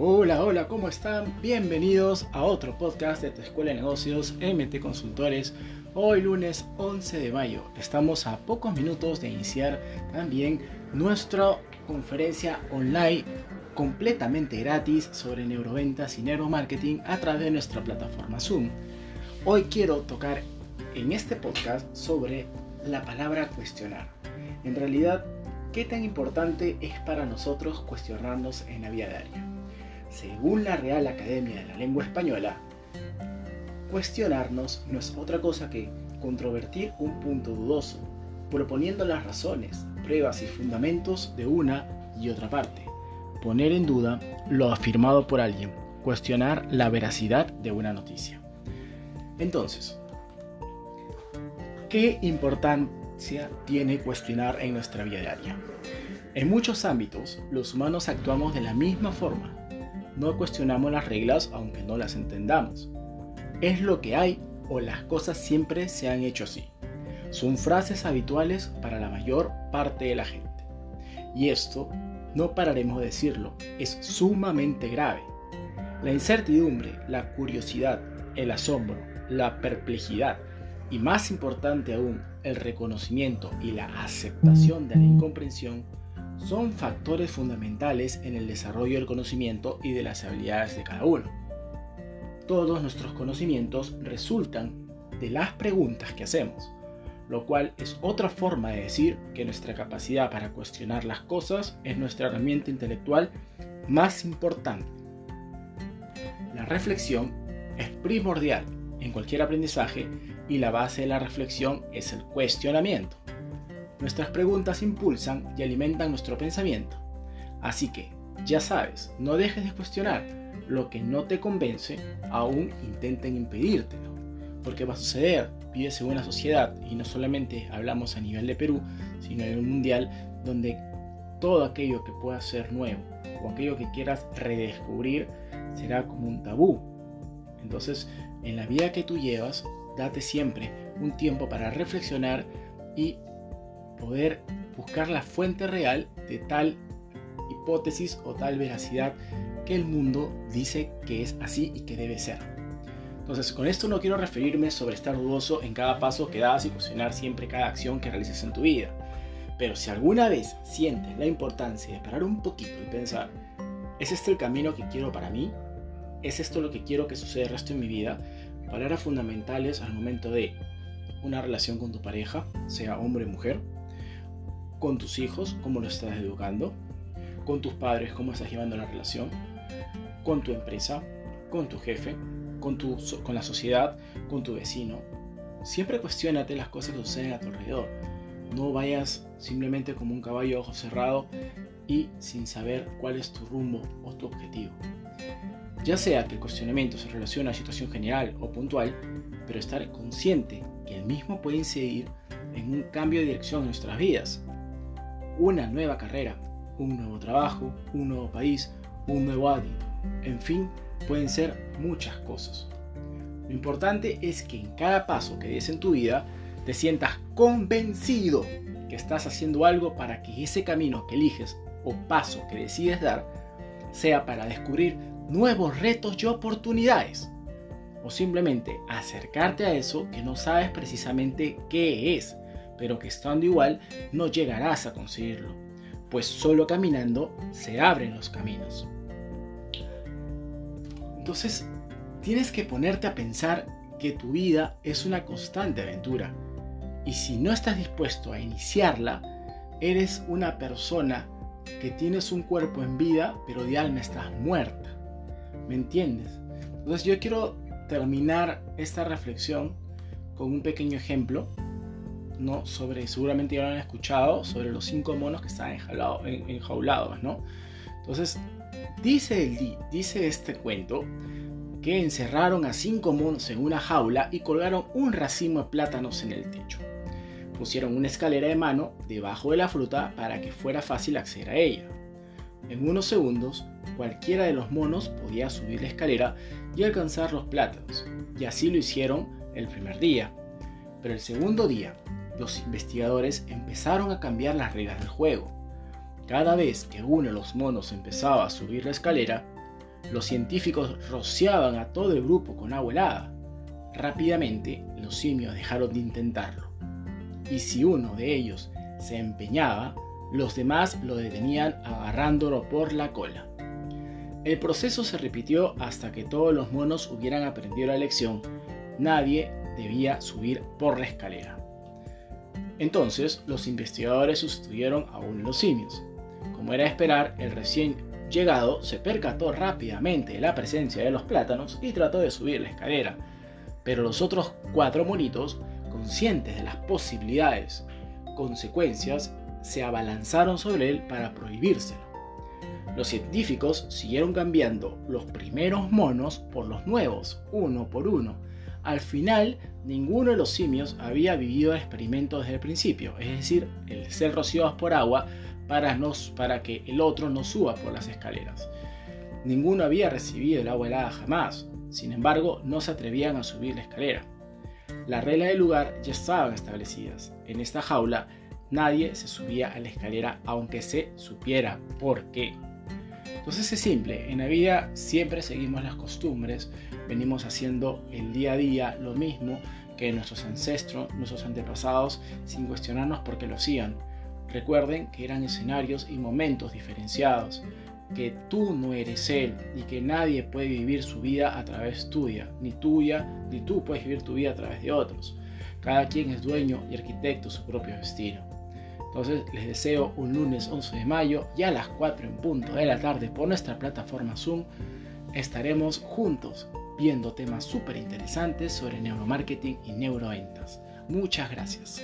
Hola, hola, ¿cómo están? Bienvenidos a otro podcast de tu Escuela de Negocios MT Consultores. Hoy lunes 11 de mayo. Estamos a pocos minutos de iniciar también nuestra conferencia online completamente gratis sobre neuroventas y neuromarketing a través de nuestra plataforma Zoom. Hoy quiero tocar en este podcast sobre la palabra cuestionar. En realidad, ¿qué tan importante es para nosotros cuestionarnos en la vida diaria? Según la Real Academia de la Lengua Española, cuestionarnos no es otra cosa que controvertir un punto dudoso, proponiendo las razones, pruebas y fundamentos de una y otra parte, poner en duda lo afirmado por alguien, cuestionar la veracidad de una noticia. Entonces, ¿qué importancia tiene cuestionar en nuestra vida diaria? En muchos ámbitos, los humanos actuamos de la misma forma, no cuestionamos las reglas aunque no las entendamos. Es lo que hay o las cosas siempre se han hecho así. Son frases habituales para la mayor parte de la gente. Y esto, no pararemos de decirlo, es sumamente grave. La incertidumbre, la curiosidad, el asombro, la perplejidad y más importante aún, el reconocimiento y la aceptación de la incomprensión son factores fundamentales en el desarrollo del conocimiento y de las habilidades de cada uno. Todos nuestros conocimientos resultan de las preguntas que hacemos, lo cual es otra forma de decir que nuestra capacidad para cuestionar las cosas es nuestra herramienta intelectual más importante. La reflexión es primordial en cualquier aprendizaje y la base de la reflexión es el cuestionamiento. Nuestras preguntas impulsan y alimentan nuestro pensamiento. Así que, ya sabes, no dejes de cuestionar. Lo que no te convence, aún intenten impedírtelo. Porque va a suceder, vives en una sociedad, y no solamente hablamos a nivel de Perú, sino en un mundial donde todo aquello que pueda ser nuevo o aquello que quieras redescubrir será como un tabú. Entonces, en la vida que tú llevas, date siempre un tiempo para reflexionar y poder buscar la fuente real de tal hipótesis o tal veracidad que el mundo dice que es así y que debe ser. Entonces, con esto no quiero referirme sobre estar dudoso en cada paso que das y cuestionar siempre cada acción que realices en tu vida. Pero si alguna vez sientes la importancia de parar un poquito y pensar, ¿es este el camino que quiero para mí? ¿Es esto lo que quiero que suceda el resto de mi vida? Palabras fundamentales al momento de una relación con tu pareja, sea hombre o mujer, con tus hijos, cómo los estás educando, con tus padres, cómo estás llevando la relación, con tu empresa, con tu jefe, con, tu, con la sociedad, con tu vecino. Siempre cuestionate las cosas que suceden a tu alrededor. No vayas simplemente como un caballo ojo cerrado y sin saber cuál es tu rumbo o tu objetivo. Ya sea que el cuestionamiento se relacione a situación general o puntual, pero estar consciente que el mismo puede incidir en un cambio de dirección en nuestras vidas una nueva carrera, un nuevo trabajo, un nuevo país, un nuevo hábito. En fin, pueden ser muchas cosas. Lo importante es que en cada paso que des en tu vida te sientas convencido que estás haciendo algo para que ese camino que eliges o paso que decides dar sea para descubrir nuevos retos y oportunidades. O simplemente acercarte a eso que no sabes precisamente qué es, pero que estando igual no llegarás a conseguirlo, pues solo caminando se abren los caminos. Entonces, tienes que ponerte a pensar que tu vida es una constante aventura, y si no estás dispuesto a iniciarla, eres una persona que tienes un cuerpo en vida, pero de alma estás muerta. ¿Me entiendes? Entonces yo quiero terminar esta reflexión con un pequeño ejemplo ¿no? Sobre, seguramente ya lo han escuchado, sobre los cinco monos que estaban enjaulados, ¿no? Entonces, dice, el, dice este cuento que encerraron a cinco monos en una jaula y colgaron un racimo de plátanos en el techo. Pusieron una escalera de mano debajo de la fruta para que fuera fácil acceder a ella. En unos segundos, cualquiera de los monos podía subir la escalera y alcanzar los plátanos, y así lo hicieron el primer día. Pero el segundo día, los investigadores empezaron a cambiar las reglas del juego. Cada vez que uno de los monos empezaba a subir la escalera, Los científicos rociaban a todo el grupo con agua helada. Rápidamente los simios dejaron de intentarlo. Y si uno de ellos se empeñaba, los demás lo detenían agarrándolo por la cola. El proceso se repitió hasta que todos los monos hubieran aprendido la lección. Nadie debía subir por la escalera. Entonces los investigadores sustituyeron a uno de los simios. Como era de esperar, el recién llegado se percató rápidamente de la presencia de los plátanos y trató de subir la escalera. Pero los otros cuatro monitos, conscientes de las posibilidades, consecuencias, se abalanzaron sobre él para prohibírselo. Los científicos siguieron cambiando los primeros monos por los nuevos, uno por uno. Al final, ninguno de los simios había vivido el experimento desde el principio, es decir, el ser rociados por agua para, para que el otro no suba por las escaleras. Ninguno había recibido el agua helada jamás, sin embargo, no se atrevían a subir la escalera. Las reglas del lugar ya estaban establecidas. En esta jaula nadie se subía a la escalera aunque se supiera por qué. Entonces es simple, en la vida siempre seguimos las costumbres, venimos haciendo el día a día lo mismo que nuestros ancestros, nuestros antepasados, sin cuestionarnos por qué lo hacían. Recuerden que eran escenarios y momentos diferenciados, que tú no eres él y que nadie puede vivir su vida a través tuya, ni tuya, ni tú puedes vivir tu vida a través de otros. Cada quien es dueño y arquitecto de su propio destino. Entonces les deseo un lunes 11 de mayo y a las 4 en punto de la tarde por nuestra plataforma Zoom estaremos juntos viendo temas súper interesantes sobre neuromarketing y neuroventas. Muchas gracias.